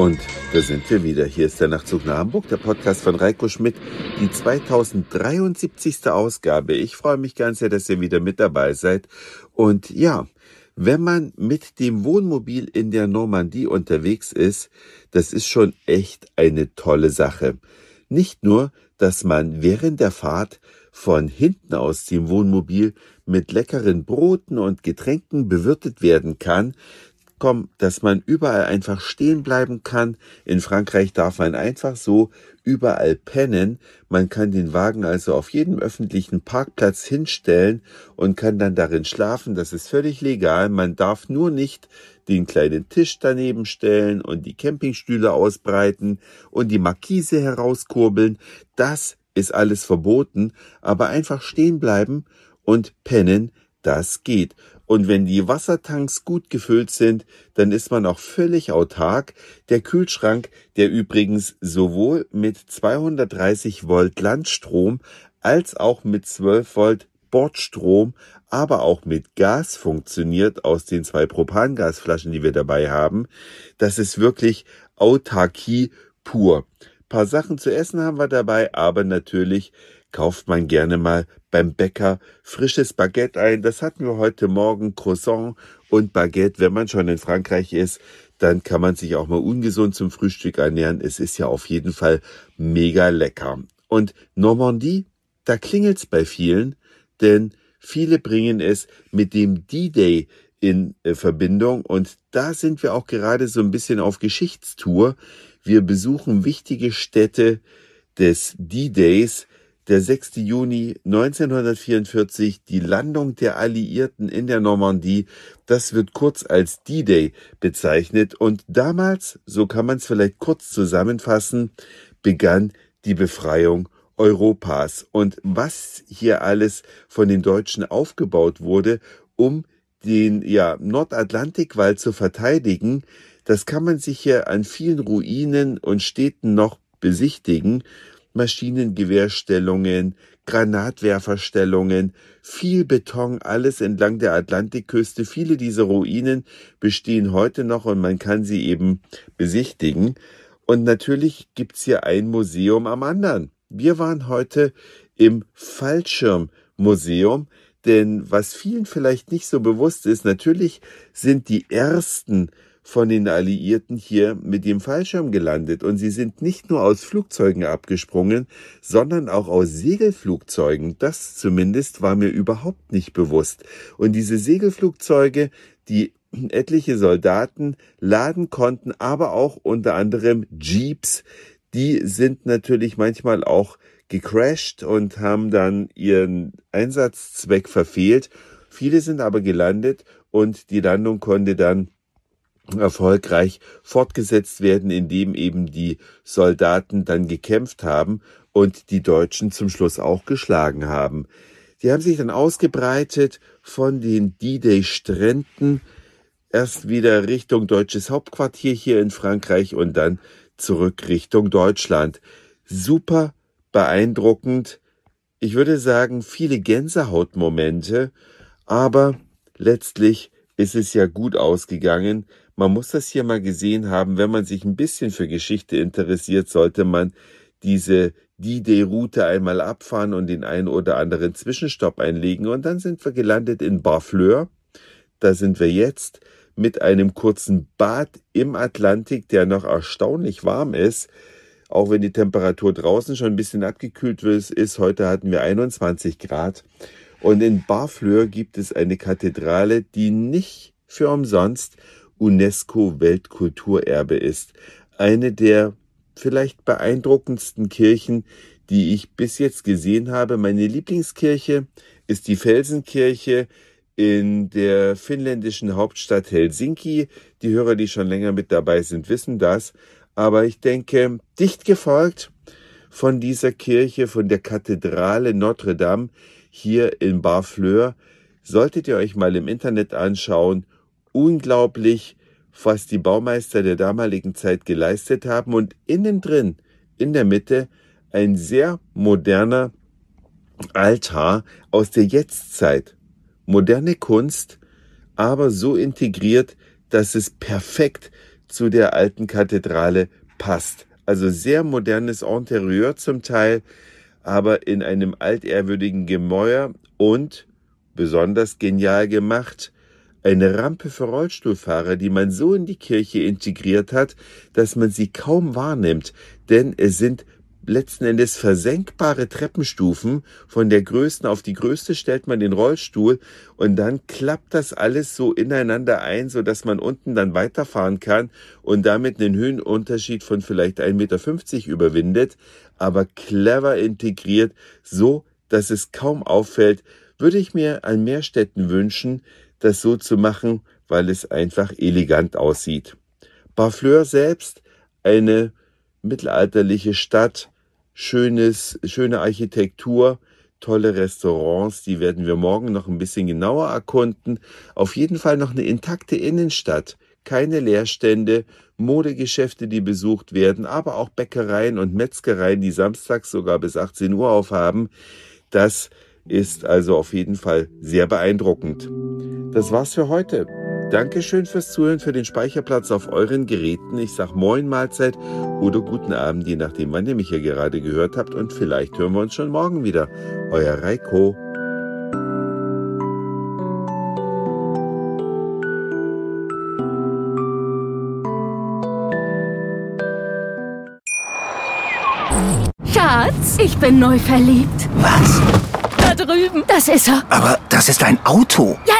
Und da sind wir wieder. Hier ist der Nachtzug nach Hamburg, der Podcast von Reiko Schmidt, die 2073. Ausgabe. Ich freue mich ganz sehr, dass ihr wieder mit dabei seid. Und ja, wenn man mit dem Wohnmobil in der Normandie unterwegs ist, das ist schon echt eine tolle Sache. Nicht nur, dass man während der Fahrt von hinten aus dem Wohnmobil mit leckeren Broten und Getränken bewirtet werden kann, kommen, dass man überall einfach stehen bleiben kann. In Frankreich darf man einfach so überall pennen. Man kann den Wagen also auf jedem öffentlichen Parkplatz hinstellen und kann dann darin schlafen. Das ist völlig legal. Man darf nur nicht den kleinen Tisch daneben stellen und die Campingstühle ausbreiten und die Markise herauskurbeln. Das ist alles verboten, aber einfach stehen bleiben und pennen, das geht. Und wenn die Wassertanks gut gefüllt sind, dann ist man auch völlig autark. Der Kühlschrank, der übrigens sowohl mit 230 Volt Landstrom als auch mit 12 Volt Bordstrom, aber auch mit Gas funktioniert aus den zwei Propangasflaschen, die wir dabei haben. Das ist wirklich Autarkie pur. Ein paar Sachen zu essen haben wir dabei, aber natürlich kauft man gerne mal beim Bäcker frisches Baguette ein. Das hatten wir heute Morgen, Croissant und Baguette. Wenn man schon in Frankreich ist, dann kann man sich auch mal ungesund zum Frühstück ernähren. Es ist ja auf jeden Fall mega lecker. Und Normandie, da klingelt's bei vielen, denn viele bringen es mit dem D-Day in äh, Verbindung und da sind wir auch gerade so ein bisschen auf Geschichtstour. Wir besuchen wichtige Städte des D-Days, der 6. Juni 1944, die Landung der Alliierten in der Normandie, das wird kurz als D-Day bezeichnet und damals, so kann man es vielleicht kurz zusammenfassen, begann die Befreiung Europas und was hier alles von den Deutschen aufgebaut wurde, um den ja, Nordatlantikwall zu verteidigen, das kann man sich hier an vielen Ruinen und Städten noch besichtigen Maschinengewehrstellungen, Granatwerferstellungen, viel Beton, alles entlang der Atlantikküste. Viele dieser Ruinen bestehen heute noch und man kann sie eben besichtigen. Und natürlich gibt's hier ein Museum am anderen. Wir waren heute im Fallschirmmuseum, denn was vielen vielleicht nicht so bewusst ist, natürlich sind die ersten von den Alliierten hier mit dem Fallschirm gelandet und sie sind nicht nur aus Flugzeugen abgesprungen, sondern auch aus Segelflugzeugen. Das zumindest war mir überhaupt nicht bewusst. Und diese Segelflugzeuge, die etliche Soldaten laden konnten, aber auch unter anderem Jeeps, die sind natürlich manchmal auch gecrashed und haben dann ihren Einsatzzweck verfehlt. Viele sind aber gelandet und die Landung konnte dann erfolgreich fortgesetzt werden, indem eben die Soldaten dann gekämpft haben und die Deutschen zum Schluss auch geschlagen haben. Die haben sich dann ausgebreitet von den D-Day-Stränden erst wieder Richtung deutsches Hauptquartier hier in Frankreich und dann zurück Richtung Deutschland. Super beeindruckend. Ich würde sagen, viele Gänsehautmomente, aber letztlich ist es ja gut ausgegangen. Man muss das hier mal gesehen haben. Wenn man sich ein bisschen für Geschichte interessiert, sollte man diese D-Day-Route einmal abfahren und den einen oder anderen Zwischenstopp einlegen. Und dann sind wir gelandet in Barfleur. Da sind wir jetzt mit einem kurzen Bad im Atlantik, der noch erstaunlich warm ist. Auch wenn die Temperatur draußen schon ein bisschen abgekühlt ist. Heute hatten wir 21 Grad. Und in Barfleur gibt es eine Kathedrale, die nicht für umsonst UNESCO-Weltkulturerbe ist. Eine der vielleicht beeindruckendsten Kirchen, die ich bis jetzt gesehen habe. Meine Lieblingskirche ist die Felsenkirche in der finnländischen Hauptstadt Helsinki. Die Hörer, die schon länger mit dabei sind, wissen das. Aber ich denke, dicht gefolgt von dieser Kirche, von der Kathedrale Notre Dame hier in Barfleur, solltet ihr euch mal im Internet anschauen unglaublich, was die Baumeister der damaligen Zeit geleistet haben und innen drin, in der Mitte, ein sehr moderner Altar aus der Jetztzeit. Moderne Kunst, aber so integriert, dass es perfekt zu der alten Kathedrale passt. Also sehr modernes Interieur zum Teil, aber in einem altehrwürdigen Gemäuer und besonders genial gemacht, eine Rampe für Rollstuhlfahrer, die man so in die Kirche integriert hat, dass man sie kaum wahrnimmt, denn es sind letzten Endes versenkbare Treppenstufen. Von der größten auf die größte stellt man den Rollstuhl und dann klappt das alles so ineinander ein, so dass man unten dann weiterfahren kann und damit einen Höhenunterschied von vielleicht 1,50 Meter überwindet, aber clever integriert, so dass es kaum auffällt, würde ich mir an mehr Städten wünschen, das so zu machen, weil es einfach elegant aussieht. Barfleur selbst eine mittelalterliche Stadt, schönes, schöne Architektur, tolle Restaurants, die werden wir morgen noch ein bisschen genauer erkunden. Auf jeden Fall noch eine intakte Innenstadt, keine Leerstände, Modegeschäfte, die besucht werden, aber auch Bäckereien und Metzgereien, die samstags sogar bis 18 Uhr aufhaben. Das ist also auf jeden Fall sehr beeindruckend. Das war's für heute. Dankeschön fürs Zuhören, für den Speicherplatz auf euren Geräten. Ich sag Moin Mahlzeit oder guten Abend, je nachdem, wann ihr mich hier gerade gehört habt. Und vielleicht hören wir uns schon morgen wieder. Euer Reiko. Schatz, ich bin neu verliebt. Was? Da drüben. Das ist er. Aber das ist ein Auto. Ja,